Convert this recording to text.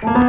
Bye.